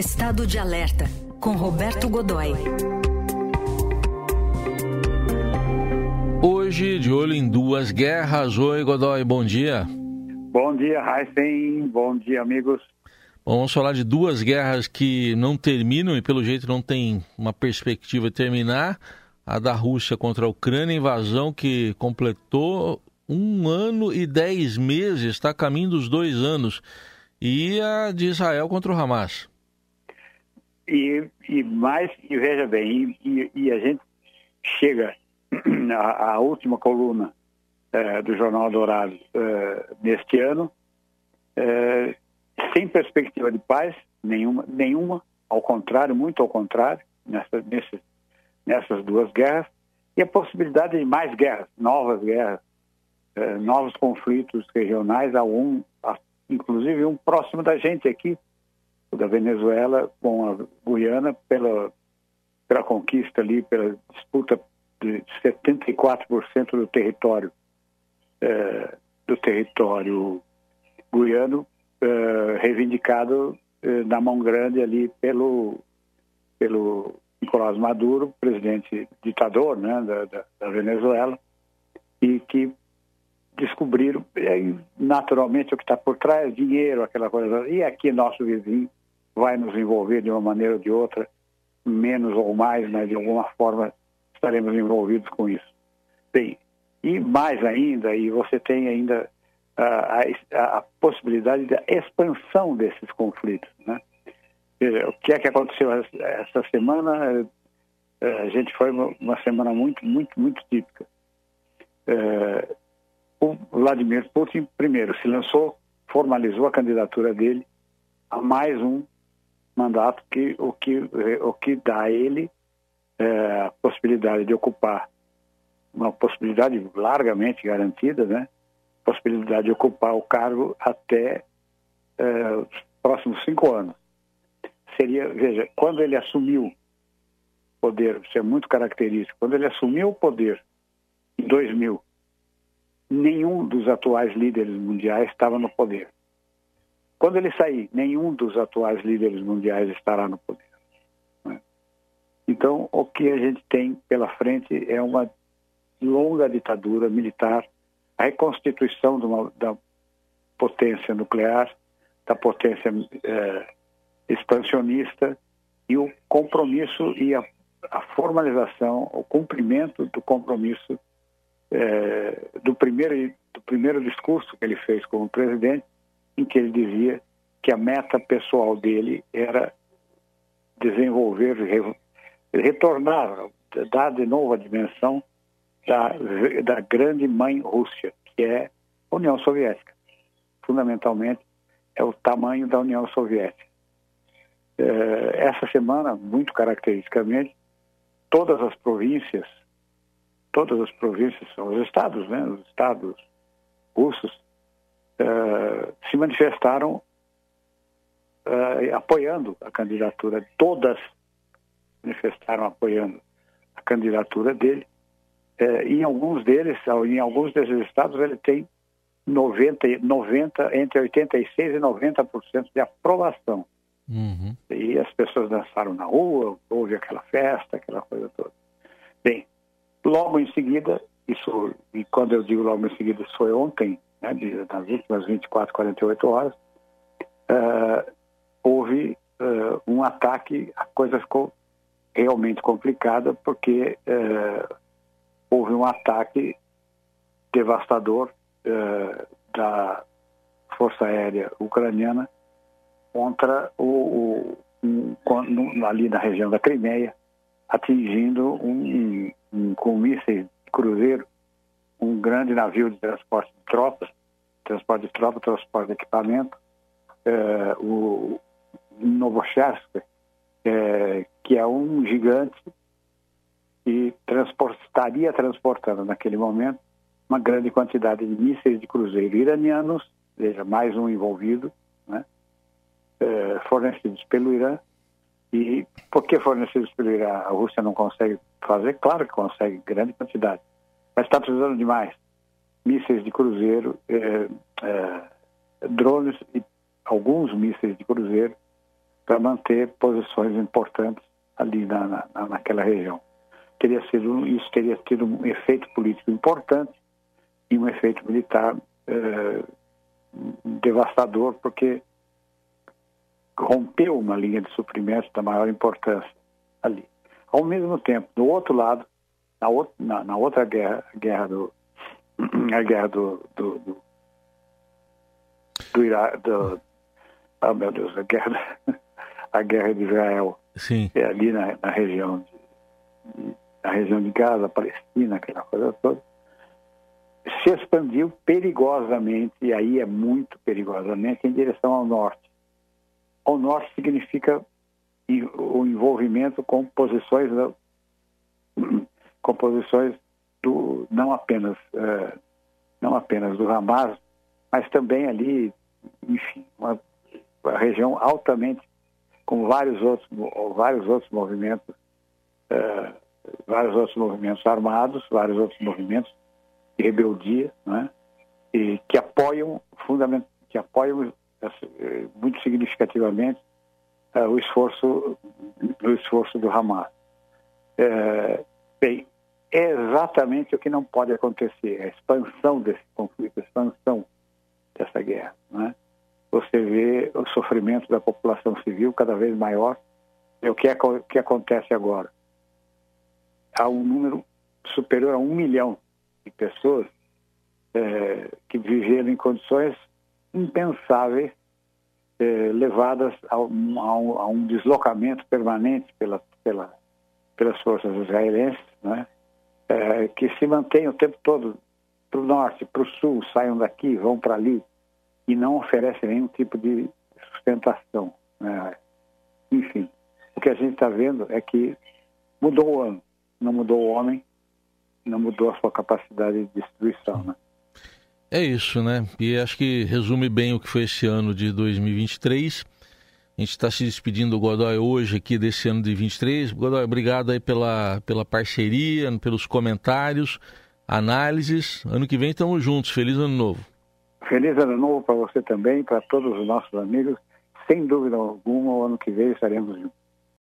Estado de Alerta, com Roberto Godoy. Hoje, de olho em duas guerras. Oi, Godoy, bom dia. Bom dia, Heisen. Bom dia, amigos. Bom, vamos falar de duas guerras que não terminam e, pelo jeito, não tem uma perspectiva de terminar. A da Rússia contra a Ucrânia, invasão que completou um ano e dez meses, está a caminho dos dois anos. E a de Israel contra o Hamas. E, e mais, e veja bem, e, e a gente chega à, última coluna é, do Jornal Dourado é, neste ano, é, sem perspectiva de paz nenhuma, nenhuma, ao contrário, muito ao contrário, nessa, nesse, nessas duas guerras, e a possibilidade de mais guerras, novas guerras, novos conflitos regionais, um, há, inclusive um próximo da gente aqui, da Venezuela com a Guiana, pela, pela conquista ali, pela disputa de 74% do território eh, do território guiano uh, reivindicado uh, na mão grande ali pelo, pelo Nicolás Maduro, presidente ditador né, da, da, da Venezuela, e que descobriram naturalmente o que está por trás, dinheiro, aquela coisa. E aqui nosso vizinho vai nos envolver de uma maneira ou de outra, menos ou mais, mas de alguma forma estaremos envolvidos com isso. Bem, e mais ainda, e você tem ainda a, a, a possibilidade da expansão desses conflitos. Né? O que é que aconteceu essa semana? É, a gente foi uma semana muito, muito, muito típica. É, o Vladimir Putin, primeiro, se lançou, formalizou a candidatura dele a mais um mandato que o que o que dá a ele é, a possibilidade de ocupar uma possibilidade largamente garantida, né? possibilidade de ocupar o cargo até eh, os próximos cinco anos. Seria, veja, quando ele assumiu o poder, isso é muito característico, quando ele assumiu o poder em 2000, nenhum dos atuais líderes mundiais estava no poder. Quando ele sair, nenhum dos atuais líderes mundiais estará no poder. Né? Então, o que a gente tem pela frente é uma longa ditadura militar a reconstituição uma, da potência nuclear, da potência eh, expansionista e o compromisso e a, a, formalização, o cumprimento do compromisso eh, do, primeiro, do primeiro discurso que ele fez como presidente, em que ele dizia que a meta pessoal dele era desenvolver, retornar, dar de novo a dimensão da, da grande mãe Rússia, que é a União Soviética. Fundamentalmente, é o tamanho da União Soviética. É, essa semana, muito caracteristicamente, todas as províncias, todas as províncias, são os estados, né, os estados russos, é, se manifestaram é, apoiando a candidatura, todas manifestaram apoiando a candidatura dele, é, em alguns deles, em alguns desses estados, ele tem 90, 90 entre 86 e 90% de aprovação. Uhum. E as pessoas dançaram na rua, houve aquela festa, aquela coisa toda. Bem, logo em seguida, isso, e quando eu digo logo em seguida, isso foi ontem, né, nas últimas 24, 48 horas, uh, houve uh, um ataque, a coisa ficou realmente complicada, porque uh, houve um ataque devastador da Força Aérea Ucraniana contra o, o um, ali na região da Crimeia, atingindo um, um, com mísseis de cruzeiro um grande navio de transporte de tropas, transporte de tropas, transporte de equipamento, uh, o Novochersk, uh, que é um gigante e transport, estaria transportando naquele momento uma grande quantidade de mísseis de cruzeiro iranianos, veja, mais um envolvido, né, é, fornecidos pelo Irã. E por que fornecidos pelo Irã? A Rússia não consegue fazer? Claro que consegue, grande quantidade, mas está precisando de mais. Mísseis de cruzeiro, é, é, drones e alguns mísseis de cruzeiro para manter posições importantes ali na, na, naquela região. Teria sido, isso teria tido um efeito político importante e um efeito militar eh, devastador, porque rompeu uma linha de suprimentos da maior importância ali. Ao mesmo tempo, do outro lado, na, outra, na, na outra guerra, guerra do, a guerra do, do, do, do Iraque, do, oh meu Deus, a guerra, a guerra de Israel, Sim. É ali na, na região de, de, na região de Gaza, Palestina, aquela coisa toda, se expandiu perigosamente, e aí é muito perigosamente, em direção ao norte. Ao norte significa o envolvimento com posições com posições do não apenas uh, não apenas do Hamas, mas também ali, enfim, uma, uma região altamente com vários outros vários outros movimentos uh, vários outros movimentos armados, vários outros movimentos de rebeldia, né? e que apoiam que apoiam eh, muito significativamente o esforço o esforço do Hamas. É, bem, é exatamente o que não pode acontecer, a expansão desse conflito, a expansão dessa guerra. Né? Você vê o sofrimento da população civil cada vez maior. E o que, é, que acontece agora? Há um número superior a um milhão de pessoas é, que viveram em condições impensáveis, é, levadas a um, a, um, a um, deslocamento permanente pela, pela, pelas forças israelenses, né? É, que se mantêm o tempo todo para o norte, para o sul, saiam daqui, vão para ali, e não oferecem nenhum tipo de sustentação. Né? Enfim, o que a gente está vendo é que mudou o ano, não mudou o homem, não mudou a sua capacidade de destruição. Né? É isso, né? E acho que resume bem o que foi esse ano de 2023. A gente está se despedindo do Godoy hoje aqui desse ano de 23. Godoy, obrigado aí pela, pela parceria, pelos comentários, análises. Ano que vem estamos juntos. Feliz ano novo. Feliz ano novo para você também, para todos os nossos amigos. Sem dúvida alguma, o ano que vem estaremos juntos.